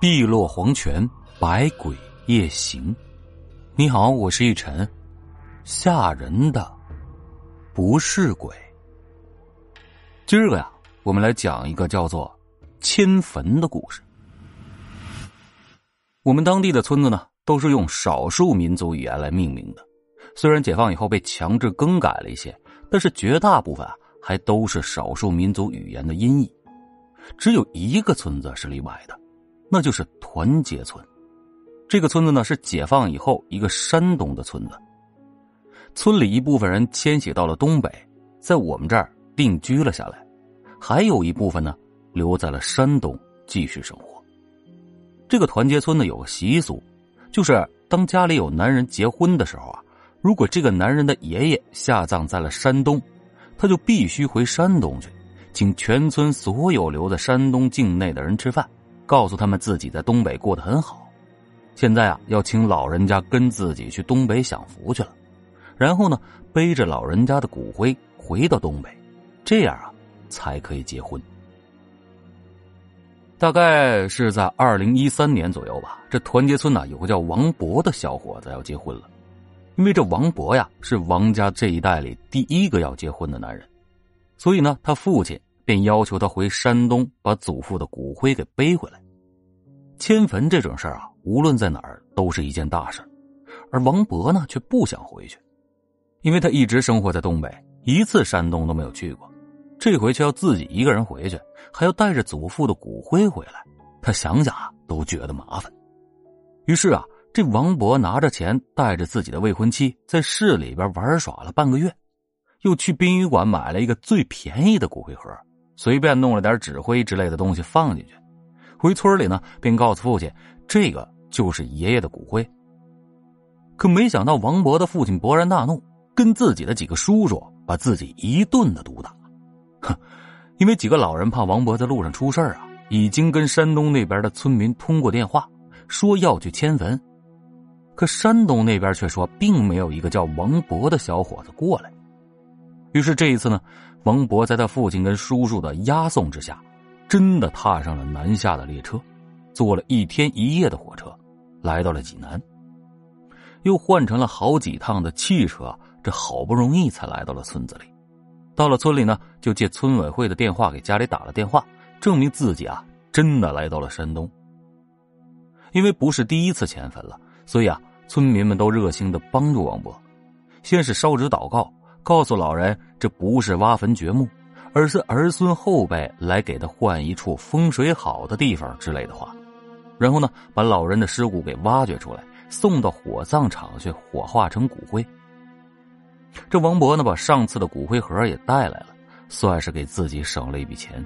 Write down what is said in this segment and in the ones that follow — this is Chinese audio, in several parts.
碧落黄泉，百鬼夜行。你好，我是一晨。吓人的不是鬼。今儿个呀，我们来讲一个叫做迁坟的故事。我们当地的村子呢，都是用少数民族语言来命名的。虽然解放以后被强制更改了一些，但是绝大部分啊，还都是少数民族语言的音译。只有一个村子是例外的。那就是团结村，这个村子呢是解放以后一个山东的村子。村里一部分人迁徙到了东北，在我们这儿定居了下来，还有一部分呢留在了山东继续生活。这个团结村呢有个习俗，就是当家里有男人结婚的时候啊，如果这个男人的爷爷下葬在了山东，他就必须回山东去，请全村所有留在山东境内的人吃饭。告诉他们自己在东北过得很好，现在啊要请老人家跟自己去东北享福去了，然后呢背着老人家的骨灰回到东北，这样啊才可以结婚。大概是在二零一三年左右吧，这团结村呢有个叫王博的小伙子要结婚了，因为这王博呀是王家这一代里第一个要结婚的男人，所以呢他父亲。便要求他回山东把祖父的骨灰给背回来。迁坟这种事儿啊，无论在哪儿都是一件大事而王博呢却不想回去，因为他一直生活在东北，一次山东都没有去过，这回却要自己一个人回去，还要带着祖父的骨灰回来，他想想啊都觉得麻烦。于是啊，这王博拿着钱，带着自己的未婚妻，在市里边玩耍了半个月，又去殡仪馆买了一个最便宜的骨灰盒。随便弄了点纸灰之类的东西放进去，回村里呢，便告诉父亲，这个就是爷爷的骨灰。可没想到，王博的父亲勃然大怒，跟自己的几个叔叔把自己一顿的毒打。哼，因为几个老人怕王博在路上出事啊，已经跟山东那边的村民通过电话，说要去迁坟。可山东那边却说，并没有一个叫王博的小伙子过来。于是这一次呢。王博在他父亲跟叔叔的押送之下，真的踏上了南下的列车，坐了一天一夜的火车，来到了济南。又换成了好几趟的汽车，这好不容易才来到了村子里。到了村里呢，就借村委会的电话给家里打了电话，证明自己啊真的来到了山东。因为不是第一次迁坟了，所以啊，村民们都热心的帮助王博，先是烧纸祷告。告诉老人，这不是挖坟掘墓，而是儿孙后辈来给他换一处风水好的地方之类的话。然后呢，把老人的尸骨给挖掘出来，送到火葬场去火化成骨灰。这王博呢，把上次的骨灰盒也带来了，算是给自己省了一笔钱。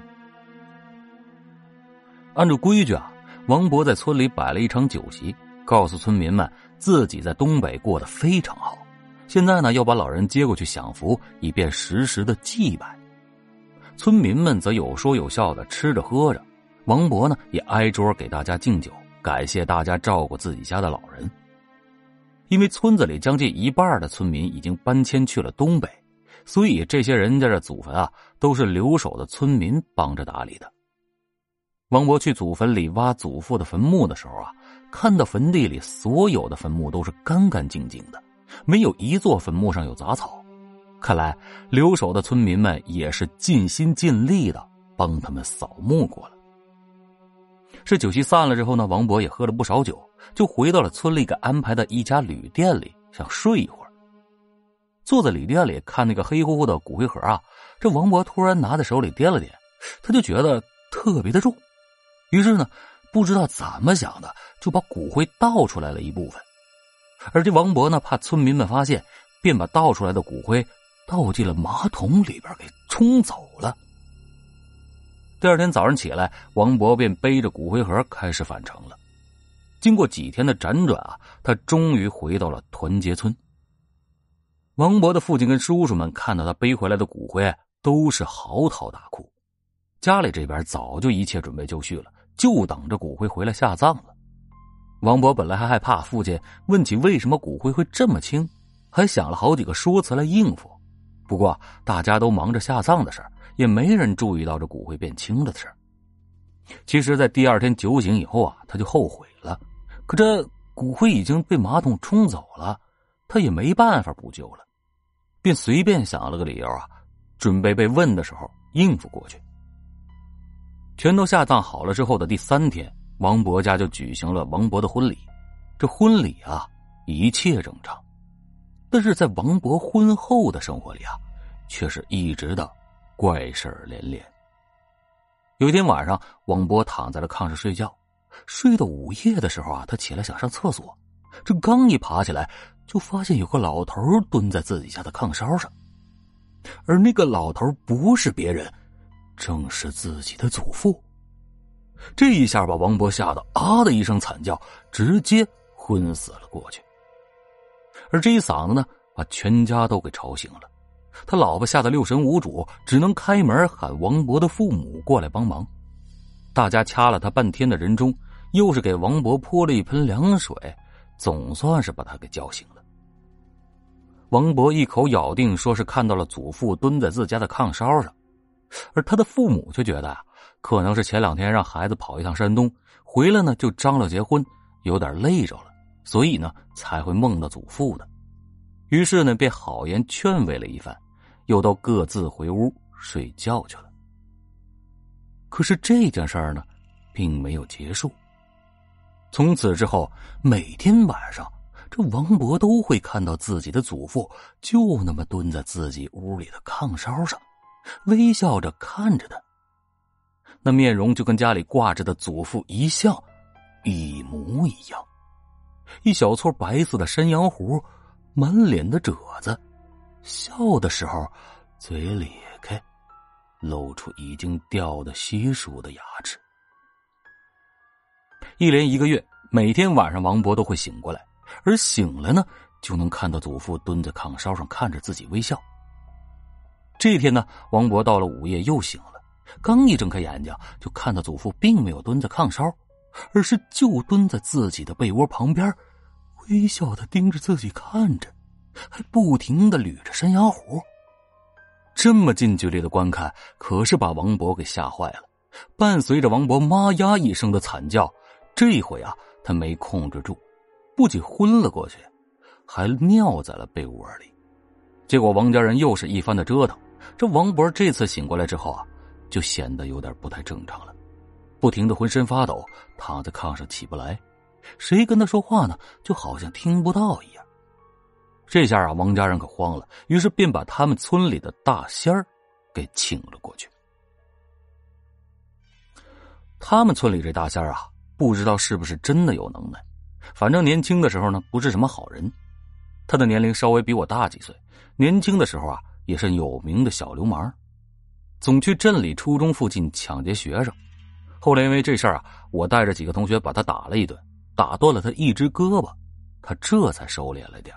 按照规矩啊，王博在村里摆了一场酒席，告诉村民们自己在东北过得非常好。现在呢，要把老人接过去享福，以便时时的祭拜。村民们则有说有笑的吃着喝着，王博呢也挨桌给大家敬酒，感谢大家照顾自己家的老人。因为村子里将近一半的村民已经搬迁去了东北，所以这些人家的祖坟啊，都是留守的村民帮着打理的。王博去祖坟里挖祖父的坟墓的时候啊，看到坟地里所有的坟墓都是干干净净的。没有一座坟墓上有杂草，看来留守的村民们也是尽心尽力的帮他们扫墓过了。是酒席散了之后呢，王博也喝了不少酒，就回到了村里给安排的一家旅店里，想睡一会儿。坐在旅店里看那个黑乎乎的骨灰盒啊，这王博突然拿在手里掂了掂，他就觉得特别的重，于是呢，不知道怎么想的，就把骨灰倒出来了一部分。而这王博呢，怕村民们发现，便把倒出来的骨灰倒进了马桶里边，给冲走了。第二天早上起来，王博便背着骨灰盒开始返程了。经过几天的辗转啊，他终于回到了团结村。王博的父亲跟叔叔们看到他背回来的骨灰，都是嚎啕大哭。家里这边早就一切准备就绪了，就等着骨灰回来下葬了。王博本来还害怕父亲问起为什么骨灰会这么轻，还想了好几个说辞来应付。不过大家都忙着下葬的事儿，也没人注意到这骨灰变轻了的事儿。其实，在第二天酒醒以后啊，他就后悔了。可这骨灰已经被马桶冲走了，他也没办法补救了，便随便想了个理由啊，准备被问的时候应付过去。全都下葬好了之后的第三天，王博家就举行了王博的婚礼。这婚礼啊，一切正常，但是在王博婚后的生活里啊，却是一直的怪事连连。有一天晚上，王博躺在了炕上睡觉，睡到午夜的时候啊，他起来想上厕所，这刚一爬起来，就发现有个老头蹲在自己家的炕梢上，而那个老头不是别人，正是自己的祖父。这一下把王博吓得啊的一声惨叫，直接。昏死了过去，而这一嗓子呢，把全家都给吵醒了。他老婆吓得六神无主，只能开门喊王博的父母过来帮忙。大家掐了他半天的人中，又是给王博泼了一盆凉水，总算是把他给叫醒了。王博一口咬定说是看到了祖父蹲在自家的炕梢上，而他的父母却觉得啊，可能是前两天让孩子跑一趟山东，回来呢就张罗结婚，有点累着了。所以呢，才会梦到祖父的。于是呢，便好言劝慰了一番，又都各自回屋睡觉去了。可是这件事儿呢，并没有结束。从此之后，每天晚上，这王博都会看到自己的祖父就那么蹲在自己屋里的炕梢上，微笑着看着他。那面容就跟家里挂着的祖父遗像一模一样。一小撮白色的山羊胡，满脸的褶子，笑的时候嘴咧开，露出已经掉的稀疏的牙齿。一连一个月，每天晚上王博都会醒过来，而醒来呢，就能看到祖父蹲在炕梢上看着自己微笑。这天呢，王博到了午夜又醒了，刚一睁开眼睛，就看到祖父并没有蹲在炕梢。而是就蹲在自己的被窝旁边，微笑的盯着自己看着，还不停的捋着山羊胡。这么近距离的观看，可是把王博给吓坏了。伴随着王博“妈呀”一声的惨叫，这回啊，他没控制住，不仅昏了过去，还尿在了被窝里。结果王家人又是一番的折腾，这王博这次醒过来之后啊，就显得有点不太正常了。不停的浑身发抖，躺在炕上起不来，谁跟他说话呢？就好像听不到一样。这下啊，王家人可慌了，于是便把他们村里的大仙儿给请了过去。他们村里这大仙儿啊，不知道是不是真的有能耐，反正年轻的时候呢，不是什么好人。他的年龄稍微比我大几岁，年轻的时候啊，也是有名的小流氓，总去镇里初中附近抢劫学生。后来因为这事儿啊，我带着几个同学把他打了一顿，打断了他一只胳膊，他这才收敛了点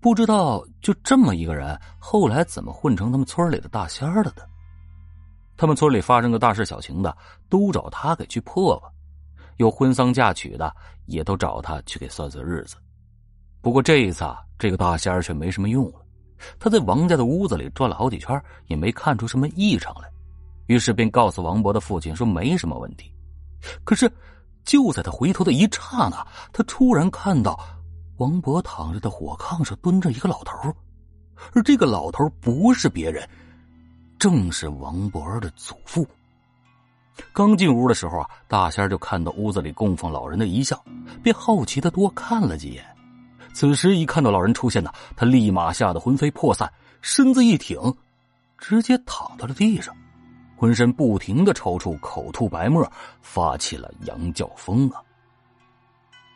不知道就这么一个人，后来怎么混成他们村里的大仙了的？他们村里发生个大事小情的，都找他给去破破；有婚丧嫁娶的，也都找他去给算算日子。不过这一次啊，这个大仙儿却没什么用了。他在王家的屋子里转了好几圈，也没看出什么异常来。于是便告诉王博的父亲说没什么问题，可是就在他回头的一刹那，他突然看到王博躺着的火炕上蹲着一个老头，而这个老头不是别人，正是王博的祖父。刚进屋的时候啊，大仙就看到屋子里供奉老人的遗像，便好奇的多看了几眼。此时一看到老人出现呢，他立马吓得魂飞魄散，身子一挺，直接躺到了地上。浑身不停的抽搐，口吐白沫，发起了羊叫风啊！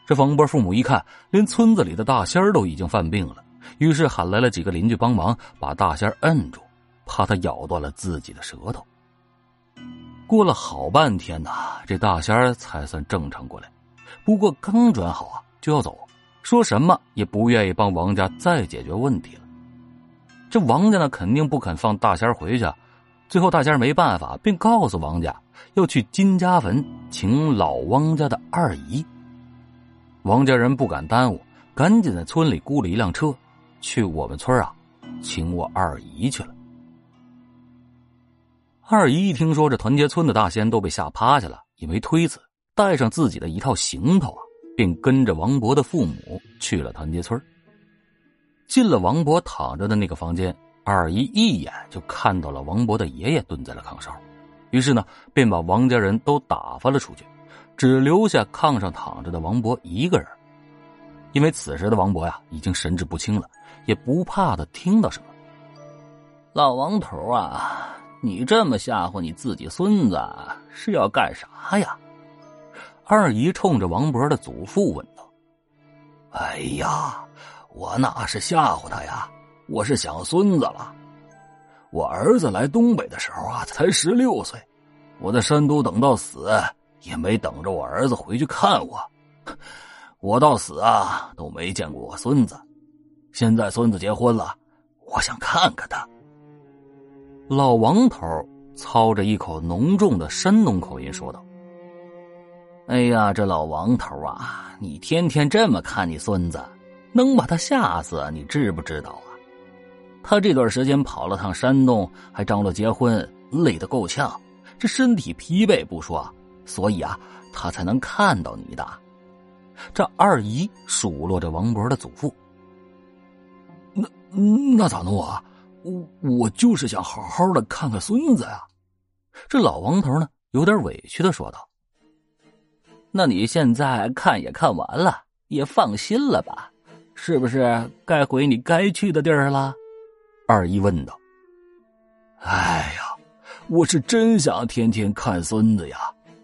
这冯波父母一看，连村子里的大仙都已经犯病了，于是喊来了几个邻居帮忙，把大仙摁住，怕他咬断了自己的舌头。过了好半天呐，这大仙才算正常过来。不过刚转好啊，就要走，说什么也不愿意帮王家再解决问题了。这王家呢，肯定不肯放大仙回去。最后，大仙没办法，便告诉王家要去金家坟请老汪家的二姨。王家人不敢耽误，赶紧在村里雇了一辆车，去我们村啊，请我二姨去了。二姨一听说这团结村的大仙都被吓趴下了，也没推辞，带上自己的一套行头啊，并跟着王博的父母去了团结村。进了王博躺着的那个房间，二姨一眼就看到了王博的爷爷蹲在了炕上，于是呢，便把王家人都打发了出去，只留下炕上躺着的王博一个人。因为此时的王博呀，已经神志不清了，也不怕他听到什么。老王头啊！你这么吓唬你自己孙子是要干啥呀？二姨冲着王博的祖父问道：“哎呀，我哪是吓唬他呀？我是想孙子了。我儿子来东北的时候啊，才十六岁，我在山东等到死，也没等着我儿子回去看我。我到死啊都没见过我孙子。现在孙子结婚了，我想看看他。”老王头操着一口浓重的山东口音说道：“哎呀，这老王头啊，你天天这么看你孙子，能把他吓死，你知不知道啊？他这段时间跑了趟山东，还张罗结婚，累得够呛，这身体疲惫不说，所以啊，他才能看到你的。”这二姨数落着王博的祖父：“那那咋弄啊？”我我就是想好好的看看孙子呀，这老王头呢有点委屈的说道：“那你现在看也看完了，也放心了吧？是不是该回你该去的地儿了？”二姨问道。“哎呀，我是真想天天看孙子呀，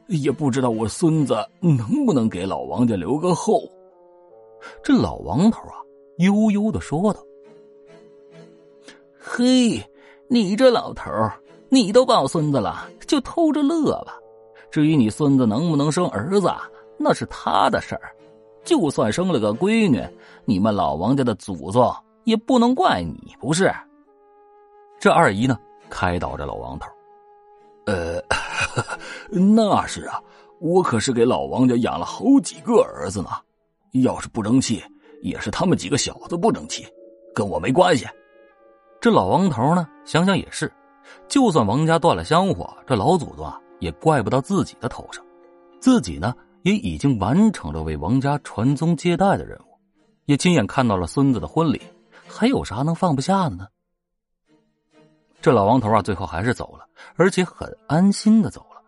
也不知道我孙子能不能给老王家留个后。”这老王头啊悠悠的说道。嘿，你这老头你都抱孙子了，就偷着乐吧。至于你孙子能不能生儿子，那是他的事儿。就算生了个闺女，你们老王家的祖宗也不能怪你，不是？这二姨呢，开导着老王头。呃，那是啊，我可是给老王家养了好几个儿子呢。要是不争气，也是他们几个小子不争气，跟我没关系。这老王头呢，想想也是，就算王家断了香火，这老祖宗啊也怪不到自己的头上。自己呢也已经完成了为王家传宗接代的任务，也亲眼看到了孙子的婚礼，还有啥能放不下的呢？这老王头啊，最后还是走了，而且很安心的走了。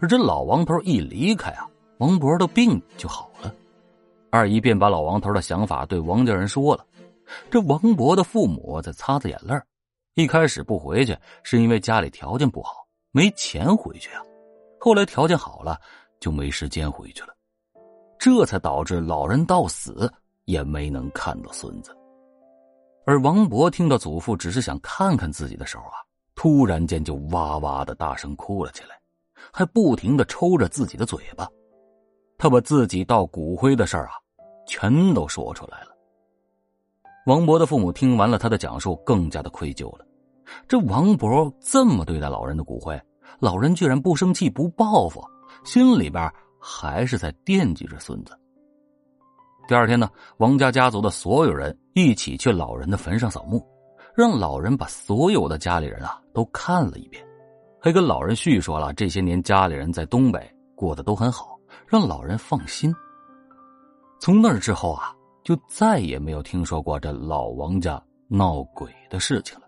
而这老王头一离开啊，王博的病就好了。二姨便把老王头的想法对王家人说了。这王博的父母在擦着眼泪一开始不回去是因为家里条件不好，没钱回去啊。后来条件好了，就没时间回去了，这才导致老人到死也没能看到孙子。而王博听到祖父只是想看看自己的时候啊，突然间就哇哇的大声哭了起来，还不停的抽着自己的嘴巴。他把自己到骨灰的事儿啊，全都说出来了。王博的父母听完了他的讲述，更加的愧疚了。这王博这么对待老人的骨灰，老人居然不生气不报复，心里边还是在惦记着孙子。第二天呢，王家家族的所有人一起去老人的坟上扫墓，让老人把所有的家里人啊都看了一遍，还跟老人叙说了这些年家里人在东北过得都很好，让老人放心。从那之后啊。就再也没有听说过这老王家闹鬼的事情了，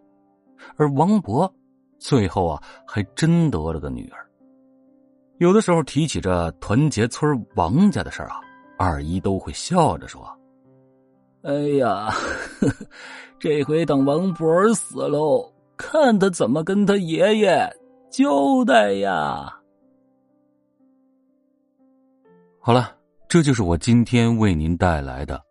而王博最后啊，还真得了个女儿。有的时候提起这团结村王家的事啊，二姨都会笑着说：“哎呀，这回等王博死喽，看他怎么跟他爷爷交代呀。”好了，这就是我今天为您带来的。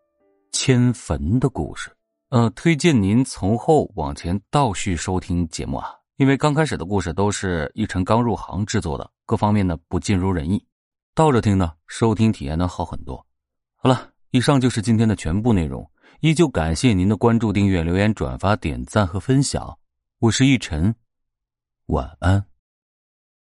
迁坟的故事，呃，推荐您从后往前倒叙收听节目啊，因为刚开始的故事都是一晨刚入行制作的，各方面呢不尽如人意，倒着听呢收听体验能好很多。好了，以上就是今天的全部内容，依旧感谢您的关注、订阅、留言、转发、点赞和分享，我是一晨，晚安。